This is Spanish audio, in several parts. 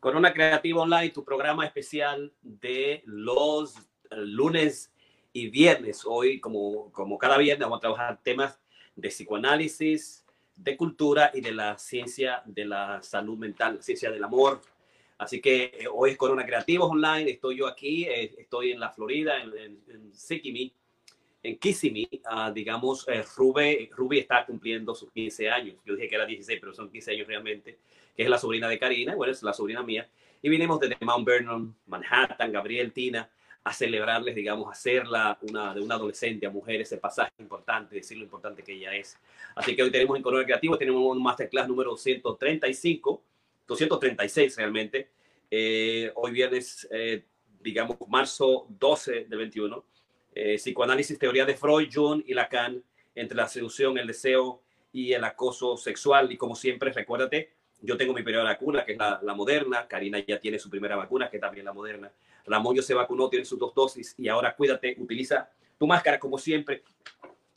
Corona Creativa Online, tu programa especial de los lunes y viernes. Hoy, como, como cada viernes, vamos a trabajar temas de psicoanálisis, de cultura y de la ciencia de la salud mental, ciencia del amor. Así que eh, hoy es Corona Creativos Online. Estoy yo aquí, eh, estoy en la Florida, en, en, en Sikimi, en Kissimmee, uh, digamos, eh, Ruby, Ruby está cumpliendo sus 15 años. Yo dije que era 16, pero son 15 años realmente, que es la sobrina de Karina, bueno, es la sobrina mía. Y vinimos desde Mount Vernon, Manhattan, Gabriel, Tina, a celebrarles, digamos, hacerla una, de una adolescente a mujer ese pasaje importante, decir lo importante que ella es. Así que hoy tenemos en Corona Creativo, tenemos un masterclass número 235, 236 realmente. Eh, hoy viernes, eh, digamos, marzo 12 de 21 eh, psicoanálisis, teoría de Freud, Jung y Lacan, entre la seducción, el deseo y el acoso sexual. Y como siempre, recuérdate, yo tengo mi primera vacuna, que es la, moderna. Karina ya tiene su primera vacuna, que también la moderna. Ramón ya se vacunó, tiene sus dos dosis. Y ahora cuídate, utiliza tu máscara como siempre.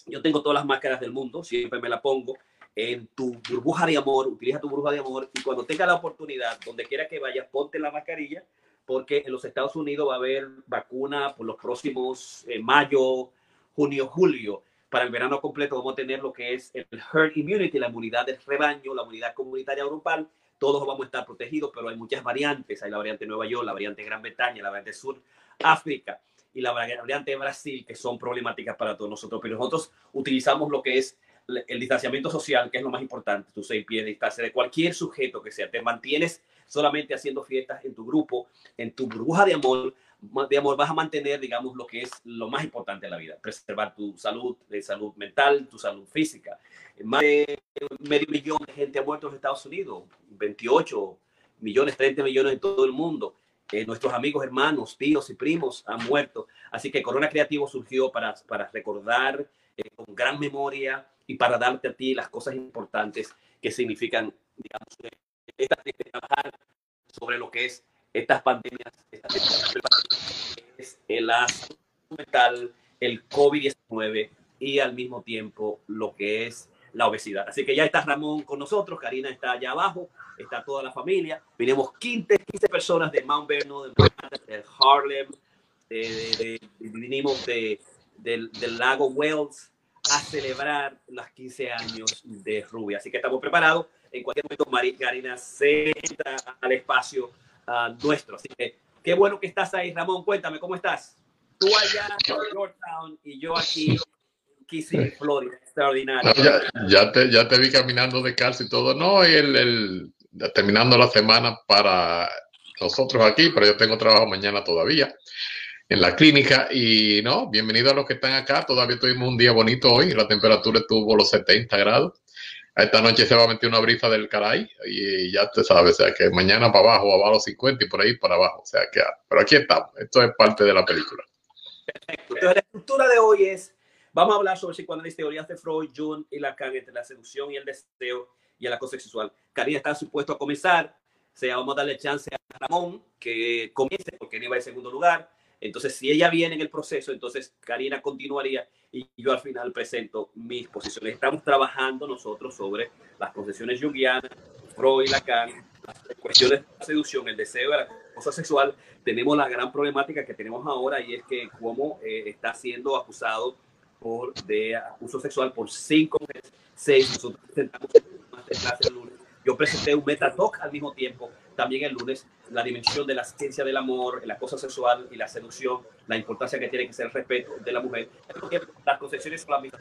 Yo tengo todas las máscaras del mundo, siempre me la pongo en tu burbuja de amor, utiliza tu burbuja de amor y cuando tenga la oportunidad, donde quiera que vayas, ponte la mascarilla porque en los Estados Unidos va a haber vacuna por los próximos eh, mayo, junio, julio. Para el verano completo vamos a tener lo que es el herd immunity, la inmunidad del rebaño, la inmunidad comunitaria grupal. Todos vamos a estar protegidos, pero hay muchas variantes. Hay la variante Nueva York, la variante Gran Bretaña, la variante Sur África y la variante Brasil, que son problemáticas para todos nosotros. Pero nosotros utilizamos lo que es el distanciamiento social, que es lo más importante, tus seis pies de distancia de cualquier sujeto que sea. Te mantienes solamente haciendo fiestas en tu grupo, en tu burbuja de amor, de amor vas a mantener, digamos, lo que es lo más importante de la vida, preservar tu salud, de salud mental, tu salud física. Más de medio millón de gente ha muerto en Estados Unidos, 28 millones, 30 millones en todo el mundo. Eh, nuestros amigos, hermanos, tíos y primos han muerto. Así que Corona Creativo surgió para, para recordar eh, con gran memoria y para darte a ti las cosas importantes que significan, digamos, esta, de trabajar sobre lo que es estas pandemias, estas es el mental, el COVID-19 y al mismo tiempo lo que es la obesidad. Así que ya está Ramón con nosotros, Karina está allá abajo, está toda la familia. Vinimos 15, 15 personas de Mount Vernon, de, Harlem, de, de, vinimos de, del, del lago Wells a celebrar los 15 años de Rubia. Así que estamos preparados en cualquier momento María Karina se entra al espacio uh, nuestro. Así que qué bueno que estás ahí, Ramón. Cuéntame, ¿cómo estás? Tú allá en Yorktown y yo aquí en Florida. Extraordinario. No, ya, ya, te, ya te vi caminando de calcio y todo. No, y el, el, terminando la semana para nosotros aquí, pero yo tengo trabajo mañana todavía en la clínica y no, bienvenido a los que están acá. Todavía tuvimos un día bonito hoy, la temperatura estuvo los 70 grados esta noche se va a meter una brisa del caray y ya te sabes, o sea que mañana para abajo, abajo los 50 y por ahí para abajo, o sea que, pero aquí estamos, esto es parte de la película. Entonces la estructura de hoy es, vamos a hablar sobre psicoanálisis, teorías de Freud, Jung y Lacan entre la seducción y el deseo y el acoso sexual. Karina está supuesto a comenzar, o sea, vamos a darle chance a Ramón que comience porque él va en segundo lugar entonces, si ella viene en el proceso, entonces Karina continuaría y yo al final presento mis posiciones. Estamos trabajando nosotros sobre las concepciones junguianas, Freud, Lacan, las cuestiones de la seducción, el deseo, la cosa sexual. Tenemos la gran problemática que tenemos ahora y es que cómo eh, está siendo acusado por, de abuso sexual por cinco mujeres, seis. Nosotros presentamos el lunes. Yo presenté un metatalk al mismo tiempo también el lunes la dimensión de la ciencia del amor, la cosa sexual y la seducción, la importancia que tiene que ser el respeto de la mujer. Las concepciones son la misma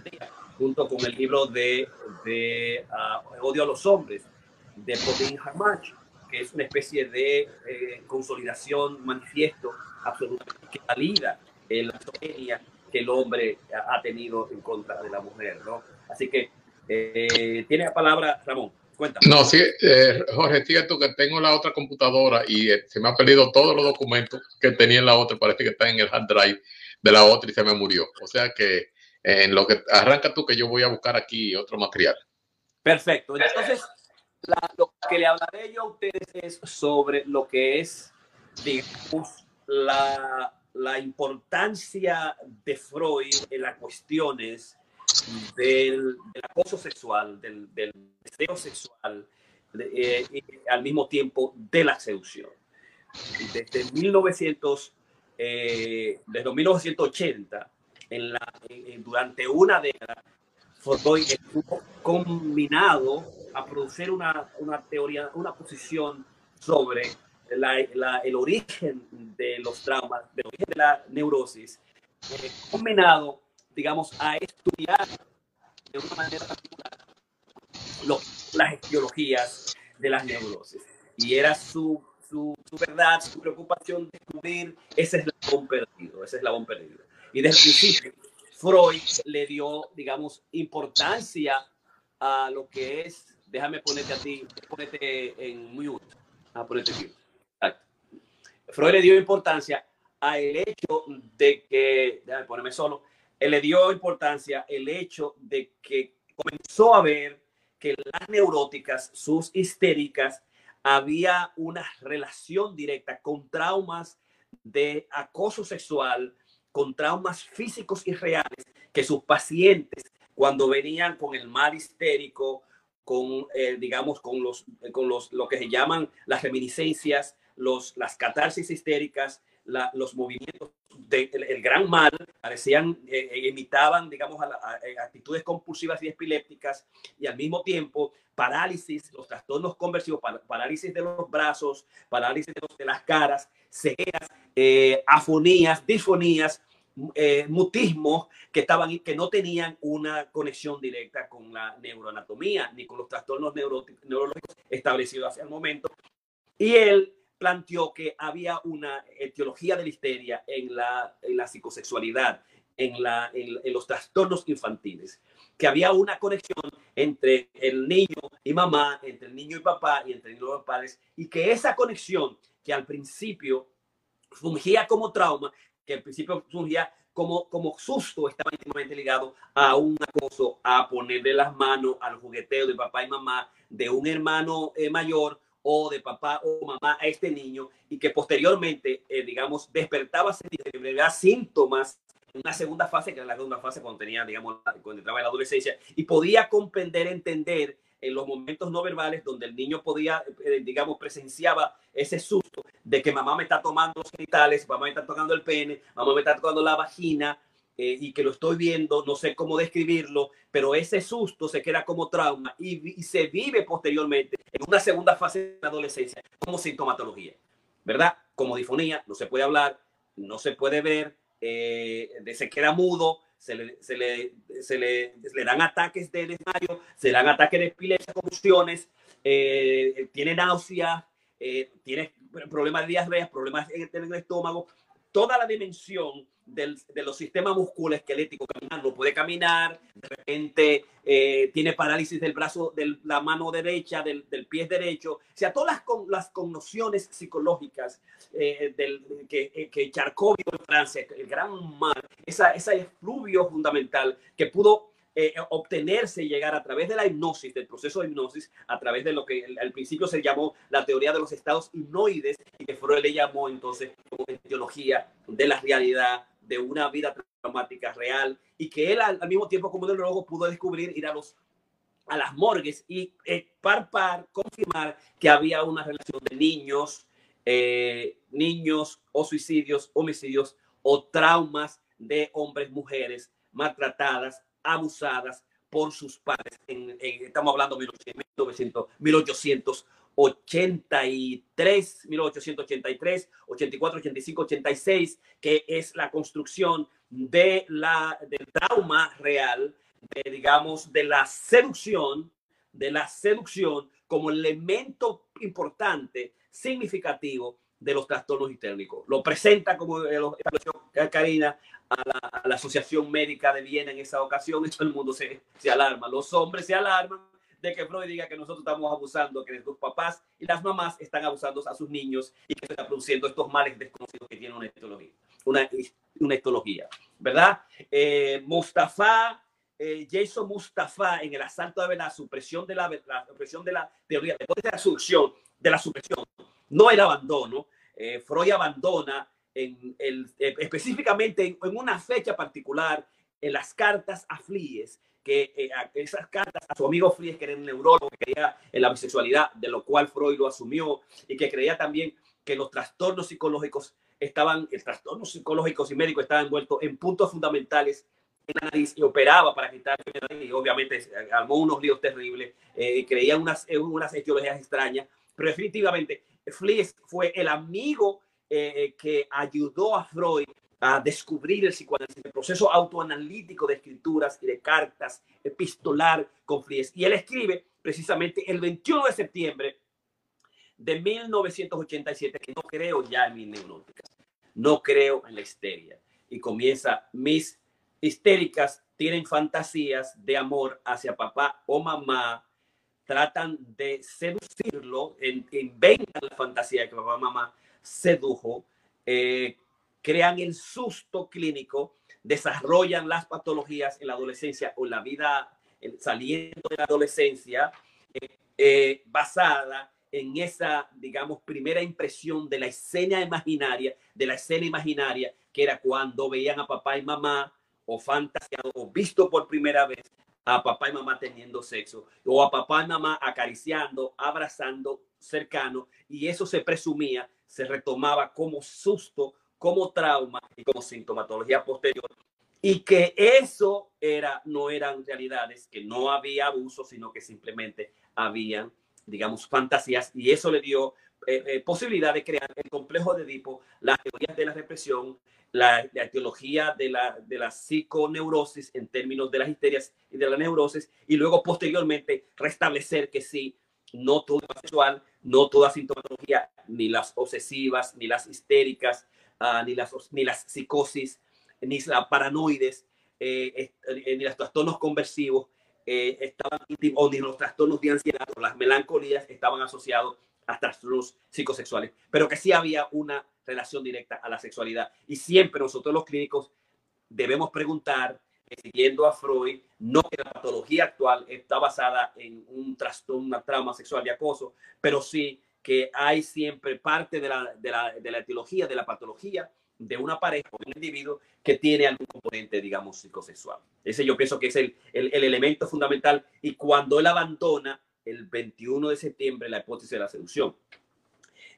junto con el libro de, de uh, Odio a los hombres, de Podin Hamach, que es una especie de eh, consolidación, manifiesto absolutamente que valida la misoginia que el hombre ha tenido en contra de la mujer. ¿no? Así que eh, tiene la palabra Ramón. Cuéntame. No, sí, eh, Jorge, cierto que tengo la otra computadora y eh, se me han perdido todos los documentos que tenía en la otra. Parece que está en el hard drive de la otra y se me murió. O sea que eh, en lo que arranca tú, que yo voy a buscar aquí otro material. Perfecto. Entonces, la, lo que le hablaré yo a ustedes es sobre lo que es, digamos, la, la importancia de Freud en las cuestiones del, acoso sexual, del, del, deseo sexual eh, y al mismo tiempo de la seducción. Desde 1900, eh, desde 1980, en la, durante una década, Freud estuvo combinado a producir una, una teoría, una posición sobre el origen de los traumas, el origen de la neurosis, eh, combinado, digamos, a estudiar de una manera particular las etiologías de las neurosis. Y era su, su, su, verdad, su preocupación descubrir ese eslabón perdido, ese eslabón perdido. Y desde el principio, Freud le dio, digamos, importancia a lo que es, déjame ponerte a ti, ponerte en mute, a ponerte aquí. Freud le dio importancia a el hecho de que, déjame ponerme solo, él le dio importancia el hecho de que comenzó a ver que las neuróticas, sus histéricas, había una relación directa con traumas de acoso sexual, con traumas físicos y reales que sus pacientes, cuando venían con el mal histérico, con, eh, digamos, con los, con los, lo que se llaman las reminiscencias, los, las catarsis histéricas, los movimientos del gran mal parecían, eh, eh, imitaban, digamos, a, actitudes compulsivas y epilépticas y al mismo tiempo parálisis, los trastornos conversivos, parálisis de los brazos, parálisis de, las caras, cegueras, afonías, disfonías, mutismos que estaban que no tenían una conexión directa con la neuroanatomía ni con los trastornos neurológicos establecidos hacia el momento. Y él planteó que había una etiología de la histeria en la, en la psicosexualidad, en, la, en, los trastornos infantiles, que había una conexión entre el niño y mamá, entre el niño y papá y entre los padres, y que esa conexión que al principio fungía como trauma, que al principio fungía como, como susto, estaba íntimamente ligado a un acoso, a ponerle las manos al jugueteo de papá y mamá, de un hermano eh, mayor o de papá o mamá a este niño y que posteriormente, eh, digamos, despertaba síntomas en una segunda fase, que era la segunda fase cuando tenía, digamos, cuando entraba en la adolescencia, y podía comprender, entender en los momentos no verbales donde el niño podía, eh, digamos, presenciaba ese susto de que mamá me está tomando los genitales, mamá me está tocando el pene, mamá me está tocando la vagina, eh, y que lo estoy viendo, no sé cómo describirlo, pero ese susto se queda como trauma y, se vive posteriormente en una segunda fase de la adolescencia como sintomatología, ¿verdad? Como difonía, no se puede hablar, no se puede ver, eh, se queda mudo, se le, se, le, se le, le, dan ataques de desmayo, se dan ataques de epilepsia, convulsiones, eh, tiene náusea, tiene problemas de diarrea, problemas en el estómago, toda la dimensión de los sistemas musculoesqueléticos caminando, puede caminar, de repente eh, tiene parálisis del brazo, de la mano derecha, del, pie derecho, o sea, todas las, con, las connociones psicológicas eh, del, que, eh, que Charcot en Francia, el gran mar, esa, esa efluvio fundamental que pudo obtenerse y llegar a través de la hipnosis, del proceso de hipnosis, a través de lo que al principio se llamó la teoría de los estados hipnoides y que Freud le llamó entonces como etiología de la realidad de una vida traumática real y que él al, mismo tiempo como neurologo pudo descubrir ir a los a las morgues y eh, confirmar que había una relación de niños, eh, niños o suicidios, homicidios o traumas de hombres, mujeres maltratadas, abusadas por sus padres. Estamos hablando de 1800, 1883, 1883, 84, 85, 86, que es la construcción de la, del trauma real, de, digamos, de la seducción, de la seducción como elemento importante, significativo de los trastornos histéricos. Lo presenta como lo Karina a la, Asociación Médica de Viena en esa ocasión y todo el mundo se, se alarma. Los hombres se alarman de que Freud diga que nosotros estamos abusando, que los papás y las mamás están abusando a sus niños y que se está produciendo estos males desconocidos que tienen una etología, una, una ¿verdad? Eh, Mustafa, eh, Jason Mustafa en el asalto de la supresión de la, supresión de la teoría, después de la supresión, de la supresión, no el abandono, eh, Freud abandona en el, específicamente en, una fecha particular en las cartas a Flies, que eh, esas cartas a su amigo Fries, que era un neurólogo, que creía en la bisexualidad, de lo cual Freud lo asumió, y que creía también que los trastornos psicológicos estaban, el trastorno psicológicos y médicos estaban envueltos en puntos fundamentales en la nariz y operaba para quitar y obviamente armó unos líos terribles, eh, creía unas, unas etiologías extrañas, pero definitivamente Flies fue el amigo eh, eh, que ayudó a Freud a descubrir el psicoanálisis, el proceso autoanalítico de escrituras y de cartas epistolar con Flies. Y él escribe precisamente el 21 de septiembre de 1987 que no creo ya en mis neuróticas, no creo en la histeria. Y comienza, mis histéricas tienen fantasías de amor hacia papá o mamá, tratan de seducirlo, inventan la fantasía que papá o mamá sedujo, eh, crean el susto clínico, desarrollan las patologías en la adolescencia o en la vida saliendo de la adolescencia, eh, eh, basada en esa, digamos, primera impresión de la escena imaginaria, de la escena imaginaria, que era cuando veían a papá y mamá o fantaseado o visto por primera vez a papá y mamá teniendo sexo o a papá y mamá acariciando, abrazando cercano y eso se presumía, se retomaba como susto, como trauma y como sintomatología posterior y que eso era no eran realidades, que no había abuso, sino que simplemente habían digamos, fantasías y eso le dio eh, eh, posibilidad de crear el complejo de Edipo, las teorías de la represión, la, la teología de la, de la psiconeurosis en términos de las histerias y de la neurosis y luego posteriormente restablecer que sí, no todo sexual, no toda sintomatología, ni las obsesivas, ni las histéricas, uh, ni, las, ni las psicosis, ni las paranoides, eh, ni los trastornos conversivos eh, estaban o ni los trastornos de ansiedad o las melancolías estaban asociados a trastornos psicosexuales, pero que sí había una relación directa a la sexualidad. Y siempre nosotros los clínicos debemos preguntar, eh, siguiendo a Freud, no que la patología actual está basada en un trastorno, una trauma sexual de acoso, pero sí que hay siempre parte de la, de la, de la etiología, de la patología, de una pareja o de un individuo que tiene algún componente, digamos, psicosexual. Ese yo pienso que es el, el, elemento fundamental y cuando él abandona el 21 de septiembre la hipótesis de la seducción.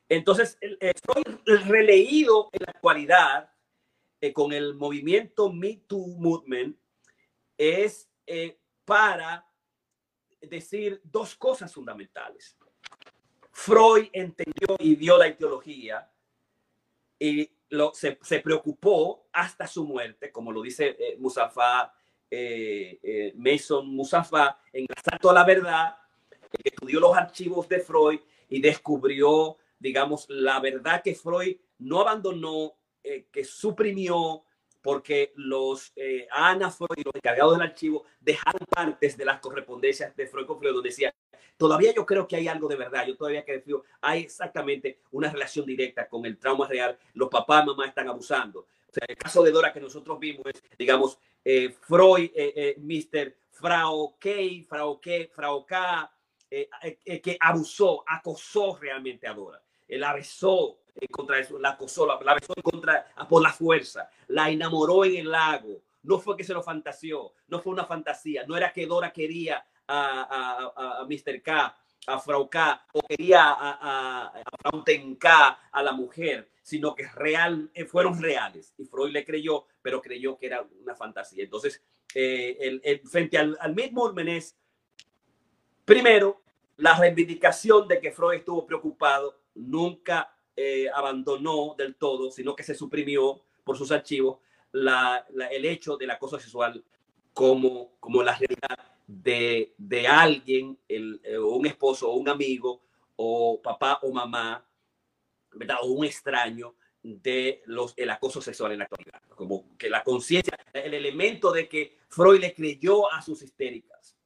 Entonces, estoy releído en la actualidad eh, con el movimiento Me Too Movement es eh, para decir dos cosas fundamentales. Freud entendió y dio la ideología y se, preocupó hasta su muerte, como lo dice eh, Musafa, eh, eh, Mason Musafa, en el Salto a la Verdad, que estudió los archivos de Freud y descubrió, digamos, la verdad que Freud no abandonó, que suprimió, porque los Ana Freud y los encargados del archivo dejaron partes de las correspondencias de Freud con Freud, donde decía, todavía yo creo que hay algo de verdad. Yo todavía creo hay exactamente una relación directa con el trauma real. Los papás, mamá están abusando. O sea, el caso de Dora que nosotros vimos es, digamos, eh, Freud, eh, eh, Mr. Frau K, Frau K, Frau K, que abusó, acosó realmente a Dora. La besó contra eso, la acosó, la, la besó contra, por la fuerza, la enamoró en el lago. No fue que se lo fantaseó, no fue una fantasía, no era que Dora quería a, a, Mr. K, a Frau K, o quería a, a, a K, a la mujer, sino que real, eh, fueron reales. Y Freud le creyó, pero creyó que era una fantasía. Entonces, eh, el, frente al, mismo es, primero, la reivindicación de que Freud estuvo preocupado, nunca eh, abandonó del todo, sino que se suprimió por sus archivos la, el hecho del acoso sexual como, como la realidad de, de alguien, el, eh, un esposo un amigo, o papá o mamá, ¿verdad? O un extraño de los, el acoso sexual en la actualidad. Como que la conciencia, el elemento de que Freud le creyó a sus histéricas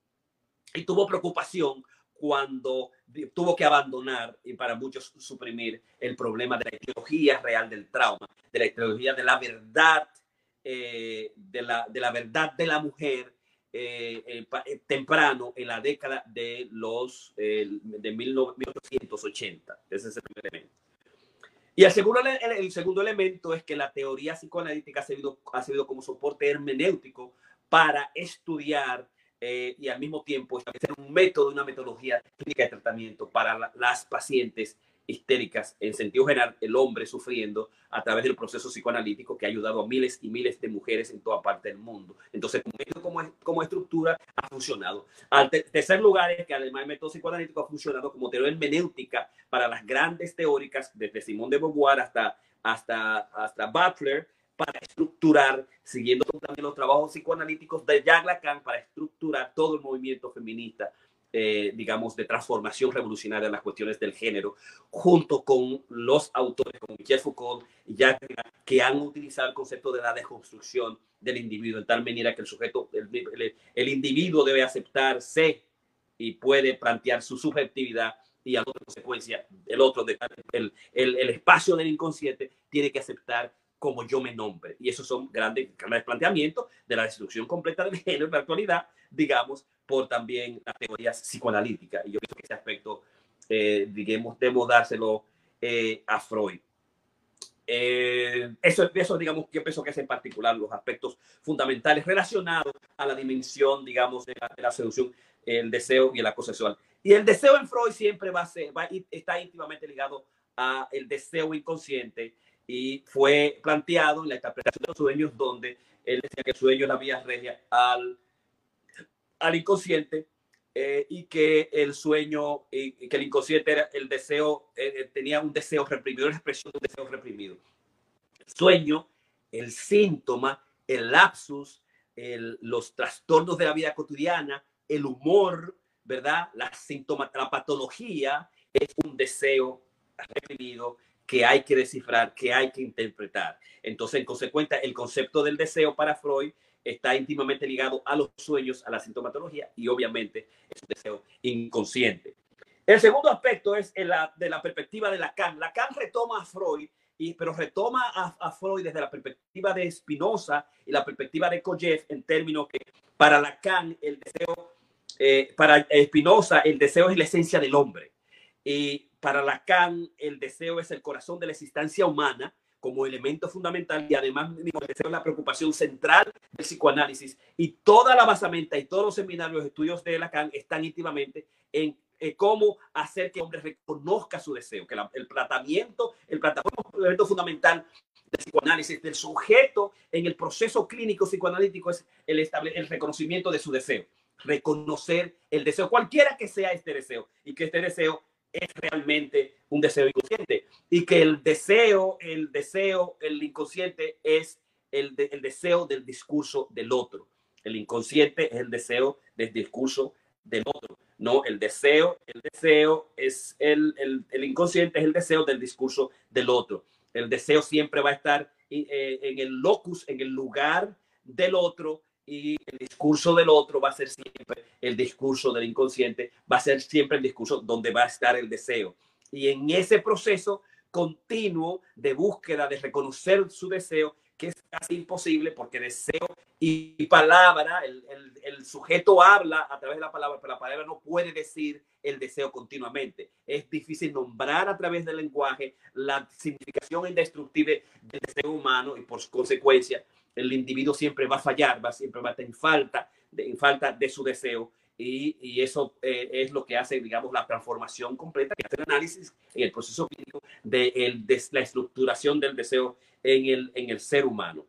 y tuvo preocupación cuando tuvo que abandonar y para muchos suprimir el problema de la ideología real del trauma, de la ideología de la verdad, eh, de, la, de la verdad de la mujer eh, eh, eh, temprano en la década de los de 1880. Ese es el primer elemento. Y el segundo, el, segundo elemento es que la teoría psicoanalítica ha servido, ha servido como soporte hermenéutico para estudiar eh, y al mismo tiempo establecer un método, una metodología clínica de tratamiento para las pacientes histéricas, en sentido general, el hombre sufriendo a través del proceso psicoanalítico que ha ayudado a miles y miles de mujeres en toda parte del mundo. Entonces, como, como estructura ha funcionado. Al tercer lugar es que además el método psicoanalítico ha funcionado como teoría hermenéutica para las grandes teóricas, desde Simón de Beauvoir hasta, hasta, hasta Butler, para estructurar, siguiendo también los trabajos psicoanalíticos de Jacques Lacan, para estructurar todo el movimiento feminista eh, digamos, de transformación revolucionaria en las cuestiones del género, junto con los autores como Michel Foucault y que han utilizado el concepto de la deconstrucción del individuo, de tal manera que el sujeto, el, individuo debe aceptarse y puede plantear su subjetividad y a consecuencia, el otro, el, el, el espacio del inconsciente tiene que aceptar como yo me nombre. Y esos son grandes, grandes planteamientos de la destrucción completa del género en la actualidad, digamos, por también las teorías psicoanalíticas. Y yo creo que ese aspecto, eh, digamos, debemos dárselo eh, a Freud. Eh, eso, eso, digamos, yo pienso que es en particular los aspectos fundamentales relacionados a la dimensión, digamos, de la, seducción, el deseo y el acoso sexual. Y el deseo en Freud siempre va a ser, va, está íntimamente ligado a el deseo inconsciente y fue planteado en la interpretación de los sueños donde él decía que el sueño es la vía regia al, al inconsciente eh, y que el sueño, y que el inconsciente era el deseo, eh, eh, tenía un deseo reprimido, una expresión de un deseo reprimido. El sueño, el síntoma, el lapsus, los trastornos de la vida cotidiana, el humor, ¿verdad? La síntoma, la patología es un deseo reprimido que hay que descifrar, que hay que interpretar. Entonces, en consecuencia, el concepto del deseo para Freud está íntimamente ligado a los sueños, a la sintomatología y obviamente es un deseo inconsciente. El segundo aspecto es la, de la perspectiva de Lacan. Lacan retoma a Freud, y, pero retoma a, Freud desde la perspectiva de Spinoza y la perspectiva de Kojev en términos que para Lacan el deseo, eh, para Spinoza el deseo es la esencia del hombre. Y para Lacan, el deseo es el corazón de la existencia humana como elemento fundamental y además es la preocupación central del psicoanálisis. Y toda la basamenta y todos los seminarios, estudios de Lacan están íntimamente en cómo hacer que el hombre reconozca su deseo, que el tratamiento, el tratamiento fundamental del psicoanálisis, del sujeto en el proceso clínico psicoanalítico es el, el reconocimiento de su deseo, reconocer el deseo, cualquiera que sea este deseo, y que este deseo es realmente un deseo inconsciente y que el deseo, el deseo, el inconsciente es el, el deseo del discurso del otro. El inconsciente es el deseo del discurso del otro. No, el deseo, el deseo es el, el, el inconsciente es el deseo del discurso del otro. El deseo siempre va a estar eh, en el locus, en el lugar del otro y el discurso del otro va a ser siempre el discurso del inconsciente, va a ser siempre el discurso donde va a estar el deseo. Y en ese proceso continuo de búsqueda, de reconocer su deseo, que es casi imposible porque deseo y palabra, el, el, sujeto habla a través de la palabra, pero la palabra no puede decir el deseo continuamente. Es difícil nombrar a través del lenguaje la significación indestructible del deseo humano y por consecuencia el individuo siempre va a fallar, va siempre va a estar en falta de, falta de su deseo y, eso eh, es lo que hace, digamos, la transformación completa, que hace el análisis en el proceso clínico de, de la estructuración del deseo en el, en el ser humano.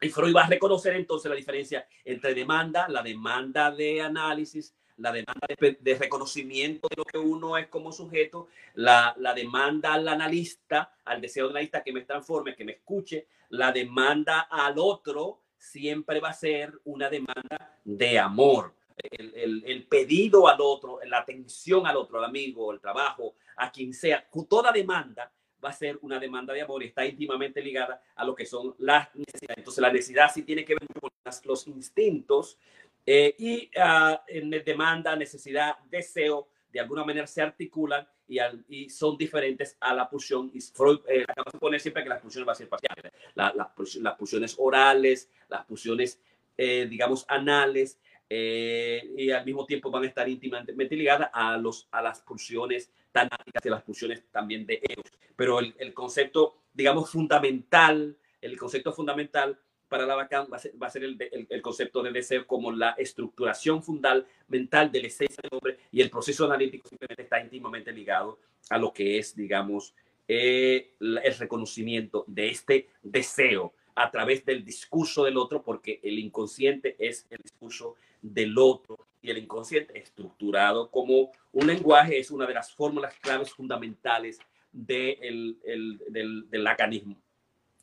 Y Freud va a reconocer entonces la diferencia entre demanda, la demanda de análisis, la demanda de, reconocimiento de lo que uno es como sujeto, la, la, demanda al analista, al deseo del analista que me transforme, que me escuche, la demanda al otro siempre va a ser una demanda de amor. El, el, el, pedido al otro, la atención al otro, al amigo, el trabajo, a quien sea, toda demanda va a ser una demanda de amor y está íntimamente ligada a lo que son las necesidades. Entonces la necesidad sí tiene que ver con los instintos eh, y uh, en demanda, necesidad, deseo, de alguna manera se articulan y, y son diferentes a la pulsión. Y Freud eh, acaba de poner siempre que las pulsiones van a ser parciales. La, las pulsiones orales, las pulsiones, eh, digamos, anales, eh, y al mismo tiempo van a estar íntimamente ligadas a, los, a las pulsiones tanáticas y las pulsiones también de Eros. Pero el, el concepto, digamos, fundamental, el concepto fundamental para Lacan va a ser, va a ser el, el, el, concepto de deseo como la estructuración fundamental de la esencia del hombre y el proceso analítico simplemente está íntimamente ligado a lo que es, digamos, eh, el reconocimiento de este deseo a través del discurso del otro, porque el inconsciente es el discurso del otro y el inconsciente estructurado como un lenguaje es una de las fórmulas claves fundamentales de el, el, del, del lacanismo.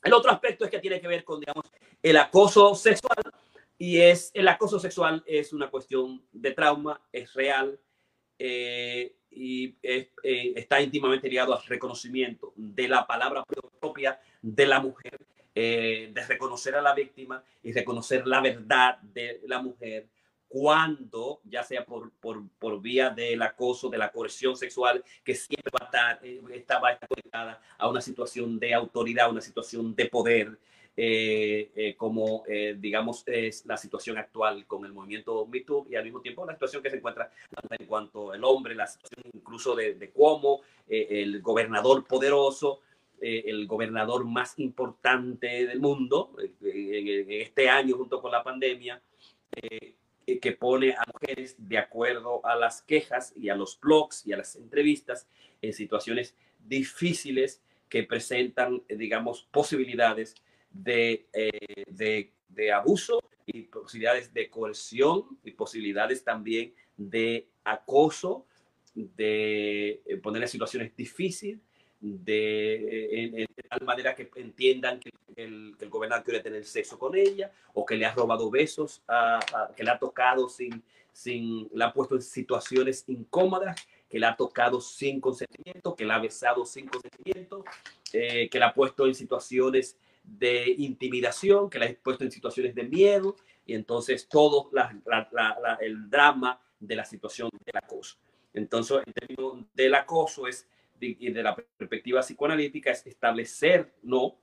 El otro aspecto es que tiene que ver con, digamos, el acoso sexual y es el acoso sexual es una cuestión de trauma, es real eh, y eh, está íntimamente ligado al reconocimiento de la palabra propia de la mujer, eh, de reconocer a la víctima y reconocer la verdad de la mujer cuando, ya sea por, por, por, vía del acoso, de la coerción sexual, que siempre va a estar, eh, estaba conectada a una situación de autoridad, una situación de poder, eh, eh, como eh, digamos es la situación actual con el movimiento MeToo y al mismo tiempo la situación que se encuentra en cuanto al hombre, la situación incluso de, de cómo eh, el gobernador poderoso, eh, el gobernador más importante del mundo en, este año junto con la pandemia, que pone a mujeres de acuerdo a las quejas y a los blogs y a las entrevistas en situaciones difíciles que presentan, digamos, posibilidades de, eh, de, de, abuso y posibilidades de coerción y posibilidades también de acoso, de eh, poner en situaciones difíciles, de, en, en, tal manera que entiendan que el, que el, gobernador quiere tener sexo con ella o que le ha robado besos, a, a, que le ha tocado sin, sin, la ha puesto en situaciones incómodas, que le ha tocado sin consentimiento, que la ha besado sin consentimiento, eh, que la ha puesto en situaciones de intimidación, que la ha puesto en situaciones de miedo, y entonces todo la, la, la, el drama de la situación del acoso. Entonces, en términos del acoso es y de la perspectiva psicoanalítica es establecer, ¿no?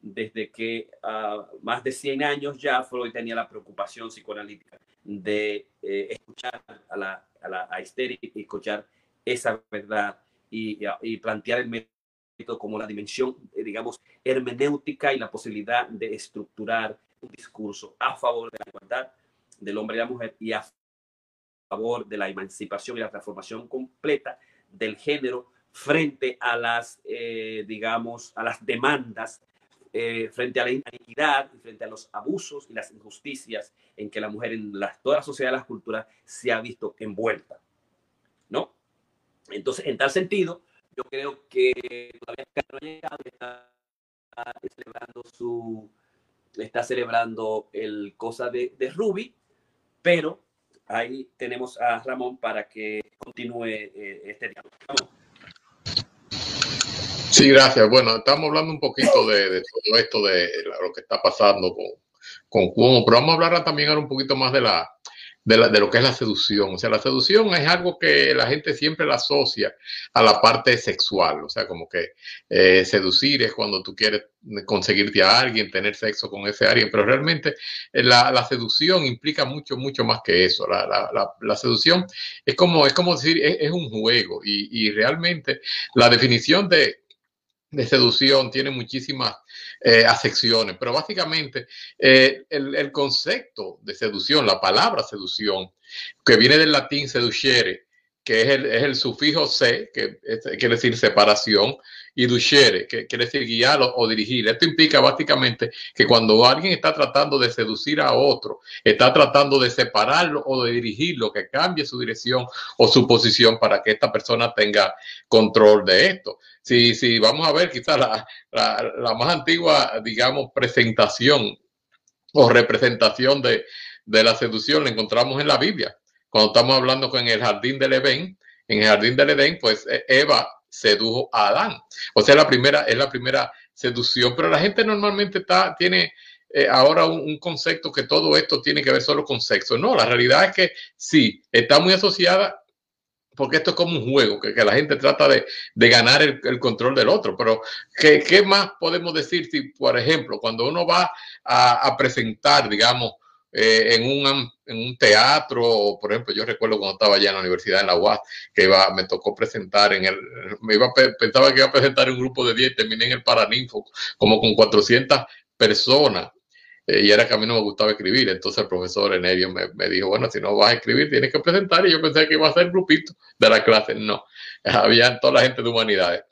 Desde que uh, más de 100 años ya Freud tenía la preocupación psicoanalítica de eh, escuchar a la, a la a y escuchar esa verdad y, y, plantear el método como la dimensión, eh, digamos, hermenéutica y la posibilidad de estructurar un discurso a favor de la igualdad del hombre y la mujer y a favor de la emancipación y la transformación completa del género frente a las, eh, digamos, a las demandas, eh, frente a la inequidad y frente a los abusos y las injusticias en que la mujer en la, toda la sociedad las culturas se ha visto envuelta. ¿No? Entonces, en tal sentido, yo creo que todavía no está celebrando su el cosa de, de Ruby, pero ahí tenemos a Ramón para que continúe eh, este diálogo. Vamos. Sí, gracias. Bueno, estamos hablando un poquito de, todo esto, de lo que está pasando con, con Cuomo, pero vamos a hablar también ahora un poquito más de la, de, la, de, lo que es la seducción. O sea, la seducción es algo que la gente siempre la asocia a la parte sexual. O sea, como que eh, seducir es cuando tú quieres conseguirte a alguien, tener sexo con ese alguien, pero realmente eh, la, la seducción implica mucho, mucho más que eso. La, la, la seducción es como, es como decir, es, es un juego y, y realmente la definición de de seducción tiene muchísimas eh, acepciones, pero básicamente eh, el, el, concepto de seducción, la palabra seducción, que viene del latín seducere, que es el, es el sufijo se, que quiere decir separación, y ducere, que quiere decir guiar o, o, dirigir. Esto implica básicamente que cuando alguien está tratando de seducir a otro, está tratando de separarlo o de dirigirlo, que cambie su dirección o su posición para que esta persona tenga control de esto. Si, si vamos a ver quizás la, la, la más antigua, digamos, presentación o representación de, de la seducción la encontramos en la Biblia. Cuando estamos hablando con el jardín del Edén, en el jardín del Edén, pues Eva sedujo a Adán. O sea, la primera, es la primera seducción, pero la gente normalmente está, tiene eh, ahora un, concepto que todo esto tiene que ver solo con sexo. No, la realidad es que sí, está muy asociada porque esto es como un juego, que, la gente trata de, de ganar el, control del otro. Pero, ¿qué, ¿qué, más podemos decir si, por ejemplo, cuando uno va a presentar, digamos, eh, en, un, en un teatro, por ejemplo, yo recuerdo cuando estaba allá en la universidad en la UAS, que iba, me tocó presentar en el, me iba, pensaba que iba a presentar un grupo de 10, terminé en el Paraninfo, como con 400 personas. y era que a mí no me gustaba escribir. Entonces el profesor Enerio me, me, dijo, bueno, si no vas a escribir, tienes que presentar. Y yo pensé que iba a ser grupito de la clase. No, había toda la gente de humanidades.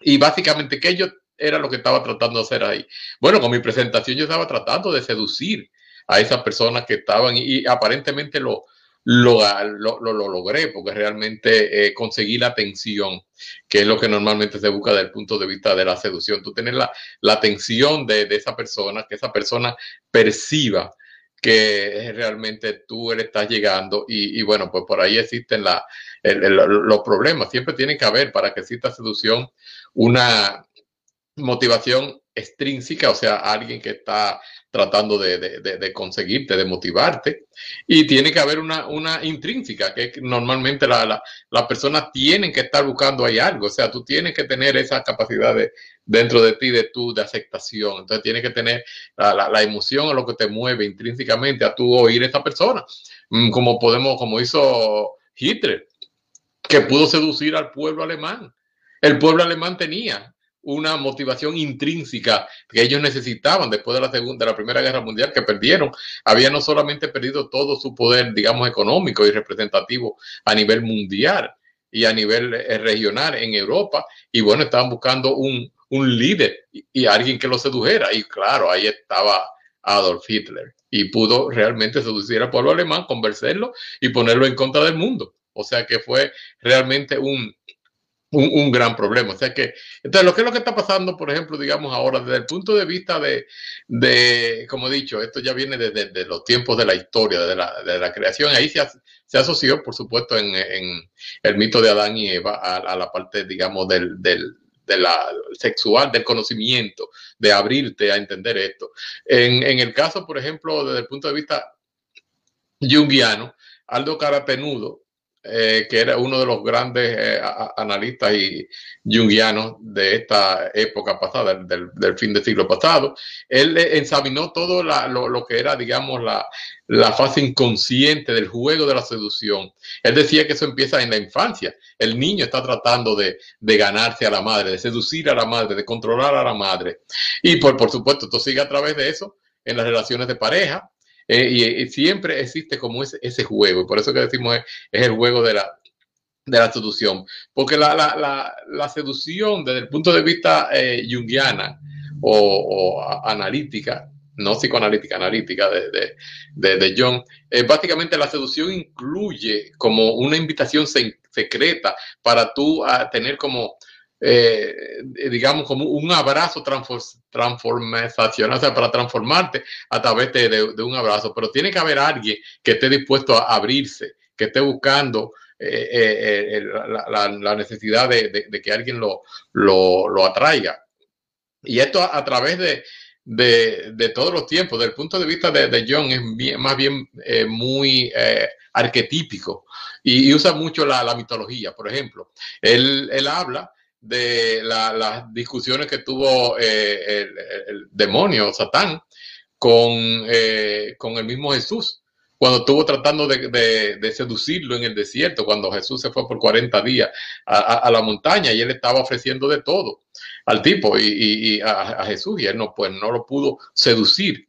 Y básicamente, ¿qué yo era lo que estaba tratando de hacer ahí? Bueno, con mi presentación yo estaba tratando de seducir a esas personas que estaban y, aparentemente lo, lo, lo, lo, logré porque realmente eh, conseguí la atención, que es lo que normalmente se busca desde el punto de vista de la seducción. Tú tener la, la atención de, de, esa persona, que esa persona perciba que realmente tú le estás llegando y, y, bueno, pues por ahí existen la, los problemas. Siempre tiene que haber para que exista seducción una motivación extrínseca, o sea, alguien que está tratando de, de, conseguirte, de motivarte. Y tiene que haber una, una intrínseca, que normalmente las la, la personas tienen que estar buscando ahí algo. O sea, tú tienes que tener esa capacidad de, dentro de ti, de tu, de aceptación. Entonces tienes que tener la, la, emoción o lo que te mueve intrínsecamente a tu oír a esa persona. Mm, como podemos, como hizo Hitler, que pudo seducir al pueblo alemán. El pueblo alemán tenía una motivación intrínseca que ellos necesitaban después de la segunda, de la primera guerra mundial que perdieron. Había no solamente perdido todo su poder, digamos, económico y representativo a nivel mundial y a nivel eh, regional en Europa. Y bueno, estaban buscando un, un líder y, y, alguien que lo sedujera. Y claro, ahí estaba Adolf Hitler y pudo realmente seducir al pueblo alemán, convencerlo y ponerlo en contra del mundo. O sea que fue realmente un, un, gran problema. O sea que, entonces, lo que es lo que está pasando, por ejemplo, digamos ahora, desde el punto de vista de, de como he dicho, esto ya viene desde, los tiempos de la historia, de la, de la creación, ahí se, se asoció, por supuesto, en, en, el mito de Adán y Eva a, a la parte, digamos, del, del de la sexual, del conocimiento, de abrirte a entender esto. En, en el caso, por ejemplo, desde el punto de vista junguiano, Aldo Carapenudo, eh, que era uno de los grandes eh, analistas y junguianos de esta época pasada, del, fin del siglo pasado. Él examinó todo lo, que era, digamos, la, fase inconsciente del juego de la seducción. Él decía que eso empieza en la infancia. El niño está tratando de, de ganarse a la madre, de seducir a la madre, de controlar a la madre. Y por, por supuesto, esto sigue a través de eso en las relaciones de pareja, eh, y, siempre existe como ese, ese juego, y por eso que decimos es, es el juego de la, de la seducción, porque la, la, la, seducción desde el punto de vista eh, junguiana o, analítica, no psicoanalítica, analítica de, de, de, John, eh, básicamente la seducción incluye como una invitación se, secreta para tú a tener como eh, digamos, como un abrazo transformacional, o sea, para transformarte a través de, un abrazo. Pero tiene que haber alguien que esté dispuesto a abrirse, que esté buscando eh, eh, la, la, la, necesidad de, que alguien lo, lo, lo, atraiga. Y esto a, través de, de, todos los tiempos, desde el punto de vista de, John, es bien, más bien eh, muy arquetípico y, y, usa mucho la, mitología. Por ejemplo, él, él habla de la, las discusiones que tuvo eh, el, demonio, Satán, con, eh, con el mismo Jesús, cuando estuvo tratando de, de, seducirlo en el desierto, cuando Jesús se fue por 40 días a, a, a la montaña y él estaba ofreciendo de todo al tipo y, y, y a, Jesús y él no, pues, no lo pudo seducir.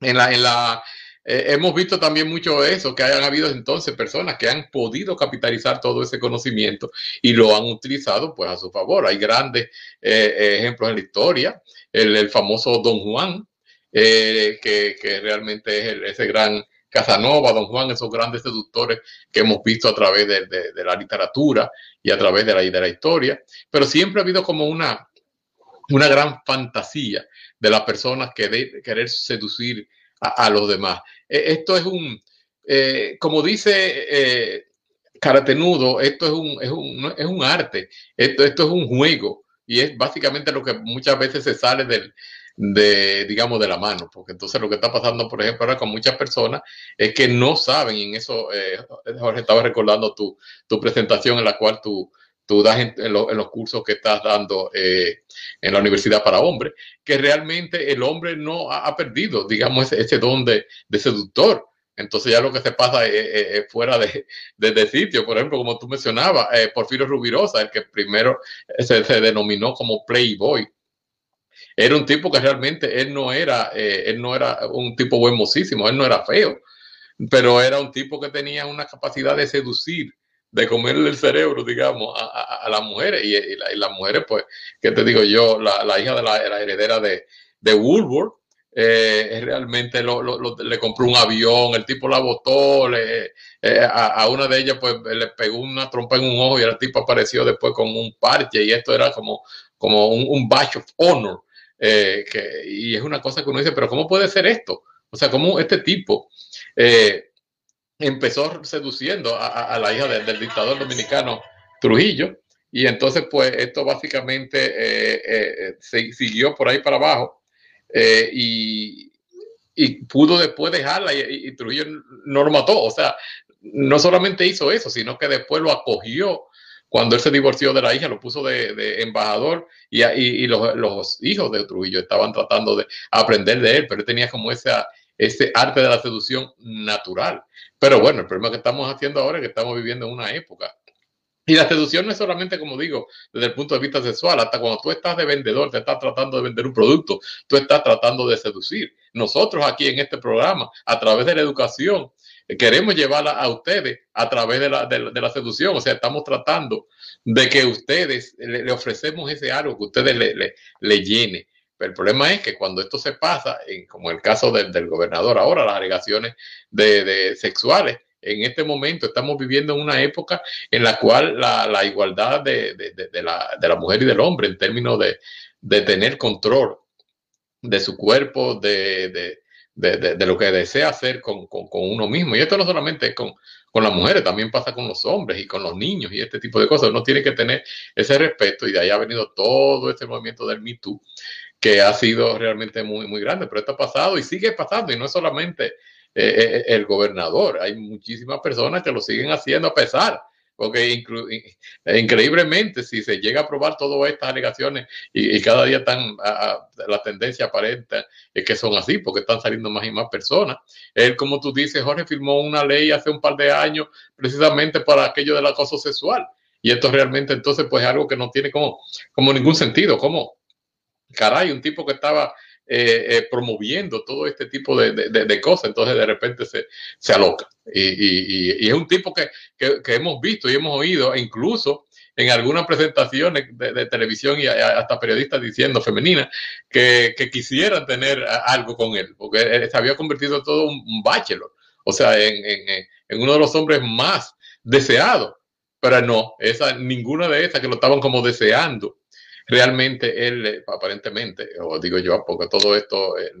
En la, en la, eh, hemos visto también mucho eso, que hayan habido entonces personas que han podido capitalizar todo ese conocimiento y lo han utilizado pues a su favor. Hay grandes eh, ejemplos en la historia, el, famoso Don Juan, eh, que, que, realmente es ese gran Casanova, Don Juan, esos grandes seductores que hemos visto a través de, de, la literatura y a través de la, de la historia, pero siempre ha habido como una, una gran fantasía de las personas que de querer seducir a los demás. Eh, esto es un, eh, como dice eh, Caratenudo, esto es un, es un, es un arte, esto, esto es un juego y es básicamente lo que muchas veces se sale del, de, digamos, de la mano, porque entonces lo que está pasando, por ejemplo, ahora con muchas personas es que no saben, y en eso, eh, Jorge, estaba recordando tu, tu presentación en la cual tú, tú das en, en, lo, los cursos que estás dando eh, en la universidad para hombres, que realmente el hombre no ha, perdido, digamos, ese, don de, seductor. Entonces ya lo que se pasa es, fuera de, de, sitio. Por ejemplo, como tú mencionabas, eh, Porfirio Rubirosa, el que primero se, denominó como Playboy. era un tipo que realmente él no era, eh, él no era un tipo buenmosísimo, él no era feo, pero era un tipo que tenía una capacidad de seducir, de comerle el cerebro, digamos, a, las mujeres. Y, las mujeres, pues, ¿qué te digo yo? La, hija de la, heredera de, de Woolworth, eh, realmente le compró un avión, el tipo la botó, le, eh, a, una de ellas pues le pegó una trompa en un ojo y el tipo apareció después con un parche y esto era como, como un, badge of honor. Eh, que, y es una cosa que uno dice, pero ¿cómo puede ser esto? O sea, ¿cómo este tipo eh, empezó seduciendo a, la hija del dictador dominicano Trujillo? Y entonces, pues, esto básicamente siguió por ahí para abajo y, y pudo después dejarla y, Trujillo no lo mató. O sea, no solamente hizo eso, sino que después lo acogió cuando él se divorció de la hija, lo puso de, embajador y, y, los, hijos de Trujillo estaban tratando de aprender de él, pero él tenía como esa, ese arte de la seducción natural. Pero bueno, el problema que estamos haciendo ahora es que estamos viviendo en una época. Y la seducción no es solamente, como digo, desde el punto de vista sexual, hasta cuando tú estás de vendedor, te estás tratando de vender un producto, tú estás tratando de seducir. Nosotros aquí en este programa, a través de la educación, queremos llevarla a ustedes a través de la, de, la seducción. O sea, estamos tratando de que ustedes le, ofrecemos ese algo que ustedes le, le, le llene. El problema es que cuando esto se pasa, en, como el caso del, del gobernador ahora, las alegaciones de, de, sexuales, en este momento estamos viviendo en una época en la cual la, la igualdad de, de, la, de la mujer y del hombre en términos de, tener control de su cuerpo, de, lo que desea hacer con, uno mismo. Y esto no solamente con, con las mujeres, también pasa con los hombres y con los niños y este tipo de cosas. Uno tiene que tener ese respeto y de ahí ha venido todo este movimiento del Me Too que ha sido realmente muy, muy grande, pero esto ha pasado y sigue pasando y no es solamente eh, eh, el gobernador, hay muchísimas personas que lo siguen haciendo a pesar porque increíblemente si se llega a probar todas estas alegaciones y, cada día están la tendencia aparente es que son así, porque están saliendo más y más personas. Él, como tú dices, Jorge firmó una ley hace un par de años precisamente para aquello del acoso sexual. Y esto realmente entonces pues es algo que no tiene como, como ningún sentido, como, caray, un tipo que estaba eh, eh, promoviendo todo este tipo de, de, cosas, entonces de repente se, se aloca. Y, y, y, es un tipo que, que, que, hemos visto y hemos oído, incluso en algunas presentaciones de, televisión y hasta periodistas diciendo femeninas que, que, quisieran tener algo con él, porque se había convertido todo un, un bachelor, o sea, en, en, en uno de los hombres más deseados. Pero no, esa, ninguna de esas que lo estaban como deseando realmente él, eh, aparentemente, o digo yo, porque todo esto eh,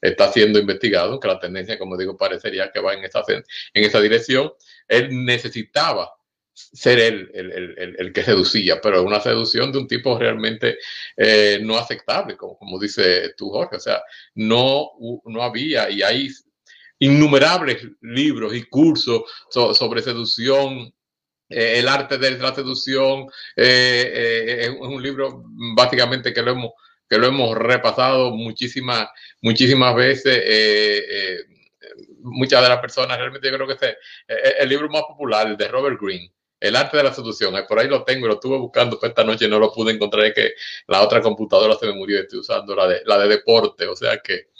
está siendo investigado, que la tendencia, como digo, parecería que va en esa, en esa dirección, él necesitaba ser él el, el, que seducía, pero una seducción de un tipo realmente eh, no aceptable, como, como dice tú, Jorge. O sea, no, no había, y hay innumerables libros y cursos sobre seducción eh, el arte de la seducción eh, eh, es un libro básicamente que lo hemos, que lo hemos repasado muchísimas, muchísimas veces. muchas de las personas, realmente yo creo que es el libro más popular, el de Robert Greene. El arte de la seducción, por ahí lo tengo, lo estuve buscando, pero esta noche no lo pude encontrar, es que la otra computadora se me murió estoy usando la de, la de deporte, o sea que,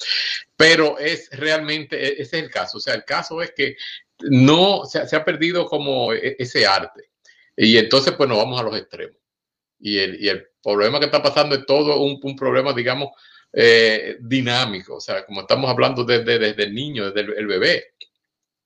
pero es realmente, e, ese es el caso, o sea, el caso es que no se, se, ha perdido como e, ese arte. Y entonces, pues nos vamos a los extremos. Y el, y el problema que está pasando es todo un, un problema, digamos, eh, dinámico. O sea, como estamos hablando desde, desde el niño, desde el, bebé.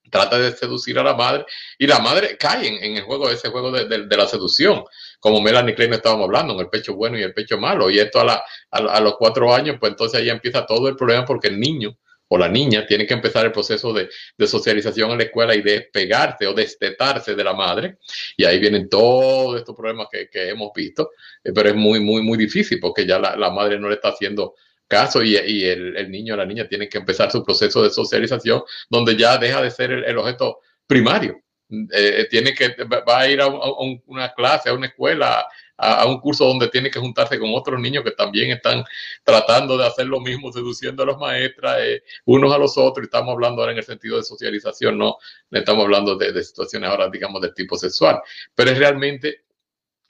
Trata de seducir a la madre y la madre cae en, en el juego, ese juego de, de, la seducción, como Melanie Klein estábamos hablando, en el pecho bueno y el pecho malo. Y esto a, la, a, a los cuatro años, pues entonces ahí empieza todo el problema porque el niño o la niña tiene que empezar el proceso de, de, socialización en la escuela y despegarse o destetarse de la madre. Y ahí vienen todos estos problemas que, que hemos visto, eh, pero es muy, muy, muy difícil porque ya la, la madre no le está haciendo caso y, y el, el, niño o la niña tienen que empezar su proceso de socialización donde ya deja de ser el objeto primario. Eh, tiene que, va a ir a, a, una clase, a una escuela, a, un curso donde tiene que juntarse con otros niños que también están tratando de hacer lo mismo, seduciendo a las maestras, eh, unos a los otros, y estamos hablando ahora en el sentido de socialización, no estamos hablando de, de situaciones ahora, digamos, del tipo sexual, pero es realmente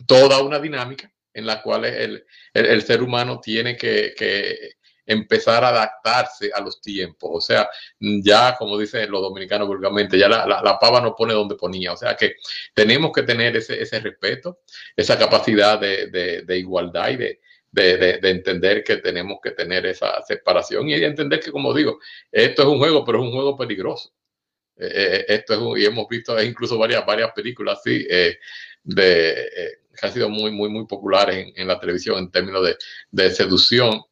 toda una dinámica en las cuales el, el, ser humano tiene que, que, empezar a adaptarse a los tiempos. O sea, ya como dicen los dominicanos vulgarmente, ya la, la, pava no pone donde ponía. O sea que tenemos que tener ese, ese respeto, esa capacidad de, de, de igualdad y de, de, de, entender que tenemos que tener esa separación y entender que, como digo, esto es un juego, pero es un juego peligroso. Eh, eh, esto es un, y hemos visto incluso varias, varias películas así eh, de, eh, que han sido muy, muy, muy populares en, en la televisión en términos de, de seducción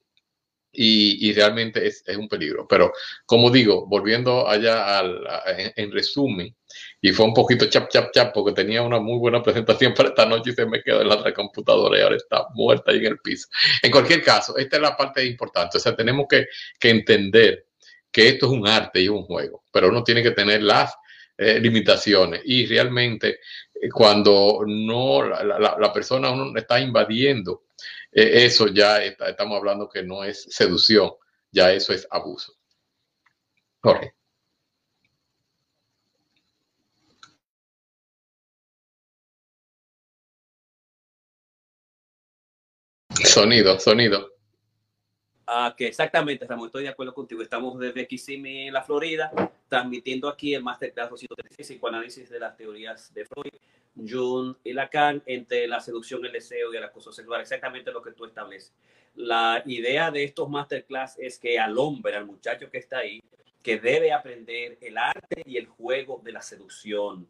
y, realmente es, un peligro. Pero como digo, volviendo allá al, a, en, en, resumen, y fue un poquito chap, chap, chap, porque tenía una muy buena presentación para esta noche y se me quedó en la computadora y ahora está muerta ahí en el piso. En cualquier caso, esta es la parte importante. O sea, tenemos que, entender que esto es un arte y un juego, pero uno tiene que tener las eh, limitaciones y realmente eh, cuando no la, la, la persona uno está invadiendo eh, eso ya está, estamos hablando que no es seducción, ya eso es abuso. Sonido, sonido. Ah, que exactamente, Ramón, estoy de acuerdo contigo. Estamos desde Kissimmee, la Florida, transmitiendo aquí el Masterclass 236, psicoanálisis de las teorías de Freud, Jung y Lacan, entre la seducción, el deseo y el acoso sexual. Exactamente lo que tú estableces. La idea de estos Masterclass es que al hombre, al muchacho que está ahí, que debe aprender el arte y el juego de la seducción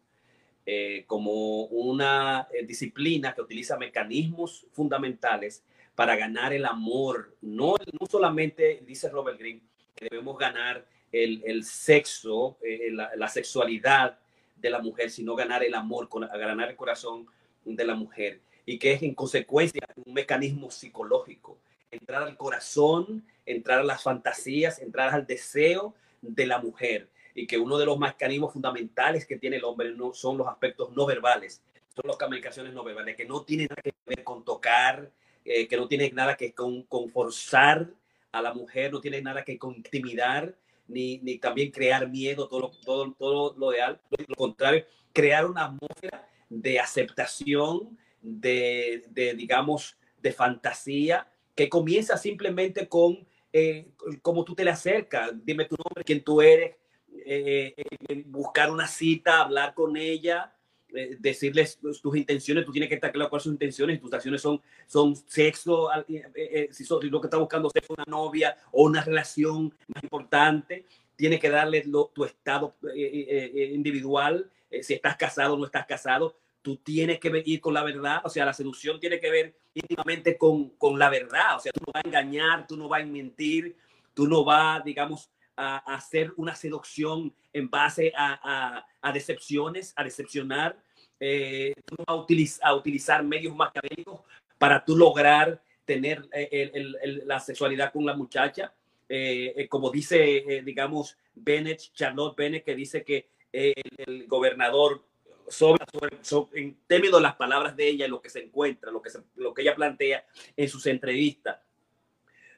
eh, como una eh, disciplina que utiliza mecanismos fundamentales para ganar el amor. No, no solamente, dice Robert Greene, que debemos ganar el, el sexo, eh, la, sexualidad de la mujer, sino ganar el amor, ganar el corazón de la mujer. Y que es en consecuencia un mecanismo psicológico. Entrar al corazón, entrar a las fantasías, entrar al deseo de la mujer. Y que uno de los mecanismos fundamentales que tiene el hombre no son los aspectos no verbales, son las comunicaciones no verbales, que no tienen nada que ver con tocar, eh, que no tiene nada que con, con, forzar a la mujer, no tiene nada que con intimidar, ni, ni también crear miedo, todo, todo, todo lo, de, lo contrario, crear una atmósfera de aceptación, de, de digamos, de fantasía, que comienza simplemente con eh, cómo tú te le acercas, dime tu nombre, quién tú eres, eh, eh, buscar una cita, hablar con ella, eh, decirles tus intenciones, tú tienes que estar claro cuáles son sus intenciones, tus acciones son, son sexo, eh, eh, si, lo que está buscando es una novia o una relación más importante, tienes que darle lo, tu estado individual, si estás casado o no estás casado, tú tienes que ir con la verdad, o sea, la seducción tiene que ver íntimamente con, con la verdad, o sea, tú no vas a engañar, tú no vas a mentir, tú no vas, digamos, a, a hacer una seducción en base a, a, a decepciones, a decepcionar, eh, a, utiliz a, utilizar medios macabélicos para tú lograr tener eh, el, el, el, la sexualidad con la muchacha. Eh, eh como dice, eh, digamos, Bennett, Charlotte Bennett, que dice que el, gobernador sobre, sobre, sobre, en términos de las palabras de ella, lo que se encuentra, lo que, se, lo que ella plantea en sus entrevistas,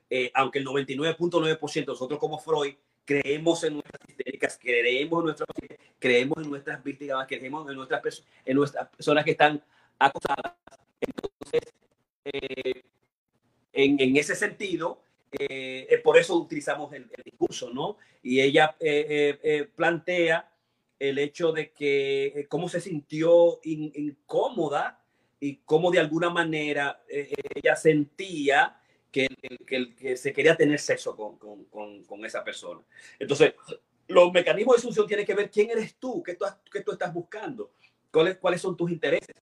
eh, aunque el 99.9% nosotros como Freud creemos en nuestras histéricas, creemos en nuestras creemos en nuestras víctimas, creemos en nuestras, en nuestras personas que están acosadas. Entonces, eh, en, en, ese sentido, eh, eh, por eso utilizamos el, discurso, ¿no? Y ella eh, eh, plantea el hecho de que cómo se sintió in, incómoda y cómo de alguna manera ella sentía que, que, que, se quería tener sexo con, con, con, con, esa persona. Entonces, los mecanismos de solución tienen que ver quién eres tú, qué tú, qué tú estás buscando, cuáles, cuáles son tus intereses.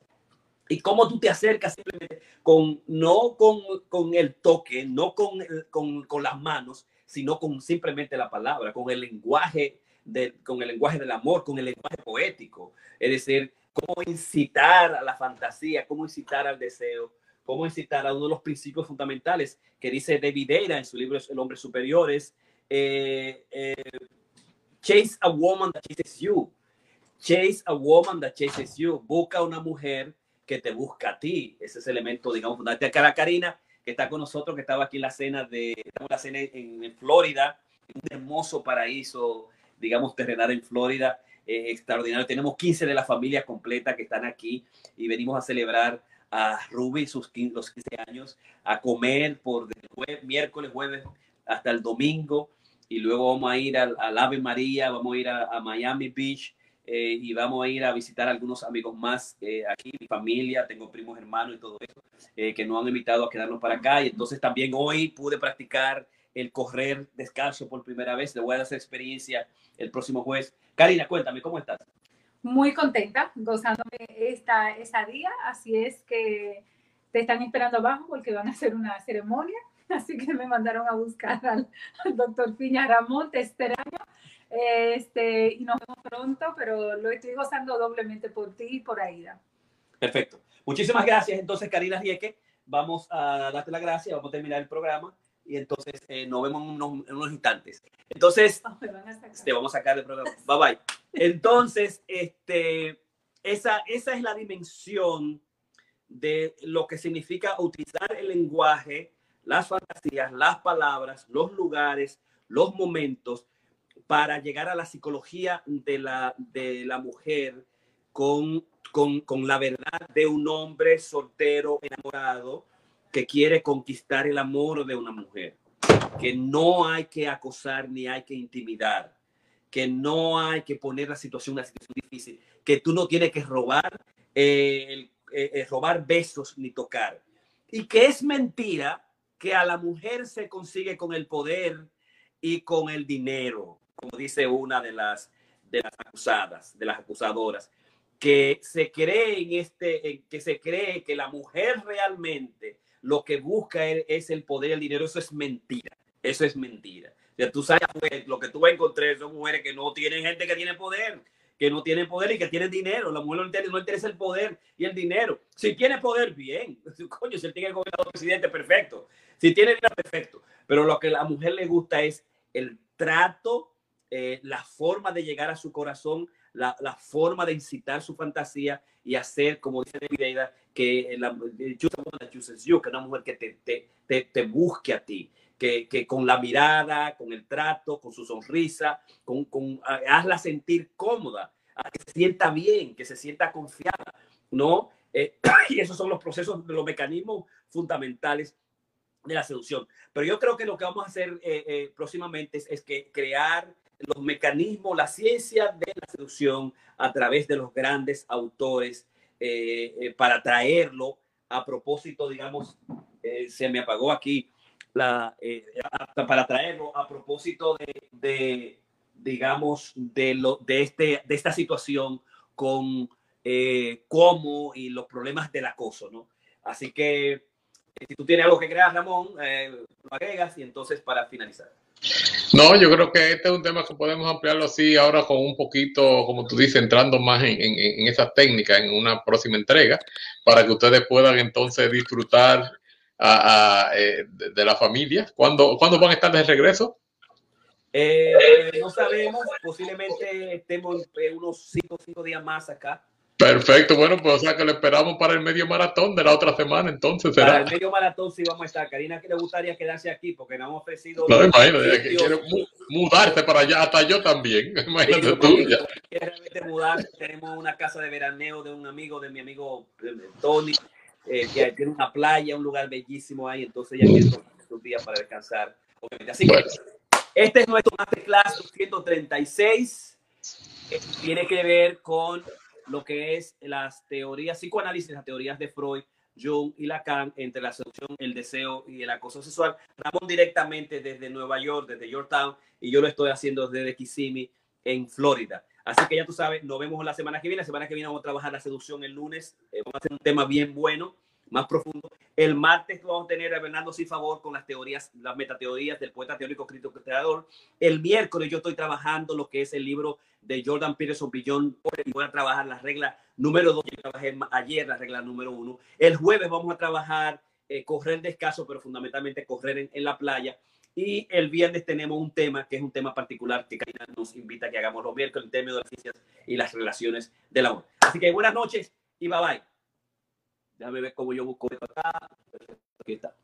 Y cómo tú te acercas simplemente con, no con, con el toque, no con, con, con, las manos, sino con simplemente la palabra, con el lenguaje, de, con el lenguaje del amor, con el lenguaje poético. Es decir, cómo incitar a la fantasía, cómo incitar al deseo, cómo incitar a uno de los principios fundamentales que dice David Eira en su libro El hombre superior es eh, eh, chase a woman that chases you. Chase a woman that chases you. Busca una mujer que te busca a ti. Ese es el elemento, digamos, fundamental. La Karina, que está con nosotros, que estaba aquí en la cena de, la cena en, en Florida, un hermoso paraíso, digamos, terrenal en Florida, eh, extraordinario. Tenemos 15 de la familia completa que están aquí y venimos a celebrar a Ruby sus 15, los 15 años, a comer por el miércoles, jueves hasta el domingo y luego vamos a ir al, Ave María, vamos a ir a, Miami Beach eh, y vamos a ir a visitar algunos amigos más eh, aquí, mi familia, tengo primos hermanos y todo eso, eh, que nos han invitado a quedarnos para acá y entonces también hoy pude practicar el correr descalzo por primera vez, le voy a dar esa experiencia el próximo jueves. Karina, cuéntame, ¿cómo estás? Muy contenta, gozándome esta, esta día, así es que te están esperando abajo porque van a hacer una ceremonia así que me mandaron a buscar al, doctor Piña Ramón, te esperamos. Este, y nos vemos pronto, pero lo estoy gozando doblemente por ti y por Aida. Perfecto. Muchísimas gracias. Entonces, Karina Rieke, vamos a darte la gracia, vamos a terminar el programa y entonces eh, nos vemos en unos, instantes. Entonces, te vamos a sacar del programa. Bye bye. Entonces, este, esa, esa es la dimensión de lo que significa utilizar el lenguaje las fantasías, las palabras, los lugares, los momentos para llegar a la psicología de la, de la mujer con, con, con la verdad de un hombre soltero, enamorado, que quiere conquistar el amor de una mujer. Que no hay que acosar ni hay que intimidar. Que no hay que poner la situación una situación difícil. Que tú no tienes que robar, eh, eh, eh, robar besos ni tocar. Y que es mentira que a la mujer se consigue con el poder y con el dinero, como dice una de las, de las acusadas, de las acusadoras, que se cree en este, que se cree que la mujer realmente lo que busca es el poder y el dinero, eso es mentira, eso es mentira. O tú sabes, pues, lo que tú vas a encontrar son mujeres que no tienen gente que tiene poder, que no tienen poder y que tienen dinero. La mujer no interesa, no interesa el poder y el dinero. Si tiene poder, bien. Coño, si él tiene gobernador presidente, perfecto. Si tiene dinero, perfecto. Pero lo que a la mujer le gusta es el trato, eh, la forma de llegar a su corazón, la, la, forma de incitar su fantasía y hacer, como dice David que la, que una mujer que te, te, te, busque a ti que, que, con la mirada, con el trato, con su sonrisa, con, con hazla sentir cómoda, que se sienta bien, que se sienta confiada, ¿no? Eh, y esos son los procesos, los mecanismos fundamentales de la seducción. Pero yo creo que lo que vamos a hacer eh, eh, próximamente es, es, que crear los mecanismos, la ciencia de la seducción a través de los grandes autores para traerlo a propósito, digamos, se me apagó aquí eh, para traerlo a propósito de, digamos, de, lo, de, este, de esta situación con eh, cómo y los problemas del acoso, ¿no? Así que eh, si tú tienes algo que crear, Ramón, eh, lo agregas y entonces para finalizar. No, yo creo que este es un tema que podemos ampliarlo así ahora con un poquito, como tú dices, entrando más en, en, en esa técnica en una próxima entrega, para que ustedes puedan entonces disfrutar eh, de, la familia? ¿Cuándo, ¿Cuándo van a estar de regreso? Eh, no sabemos, posiblemente estemos unos 5 cinco días más acá. Perfecto, bueno, pues o sea que lo esperamos para el medio maratón de la otra semana, entonces será. Para el medio maratón sí vamos a estar. Karina, que le gustaría quedarse aquí porque nos hemos ofrecido. No, imagínate, que quiere mudarse para allá, hasta yo también. Imagínate tú. realmente mudar. Tenemos una casa de veraneo de un amigo, de mi amigo Tony, eh, que tiene una playa, un lugar bellísimo ahí, entonces ya quiere tomar estos días para descansar. Así que este es nuestro Masterclass 236, que tiene que ver con lo que es las teorías, psicoanálisis, las teorías de Freud, Jung y Lacan entre la seducción, el deseo y el acoso sexual. Ramón directamente desde Nueva York, desde Yorktown, y yo lo estoy haciendo desde Kissimmee, en Florida. Así que ya tú sabes, nos vemos la semana que viene. La semana que viene vamos a trabajar la seducción el lunes. Eh, vamos a hacer un tema bien bueno, más profundo. El martes vamos a tener a Bernardo Sin Favor con las teorías, las metateorías del poeta teórico crítico creador. El miércoles yo estoy trabajando lo que es el libro de Jordan Peterson Billón y voy a trabajar la regla número dos. Yo trabajé ayer la regla número uno. El jueves vamos a trabajar eh, correr descaso, pero fundamentalmente correr en, la playa. Y el viernes tenemos un tema que es un tema particular que nos invita a que hagamos los miércoles, el tema de las ciencias y las relaciones del amor. Así que buenas noches y bye bye. Déjame ver cómo yo busco esto acá. Aquí está.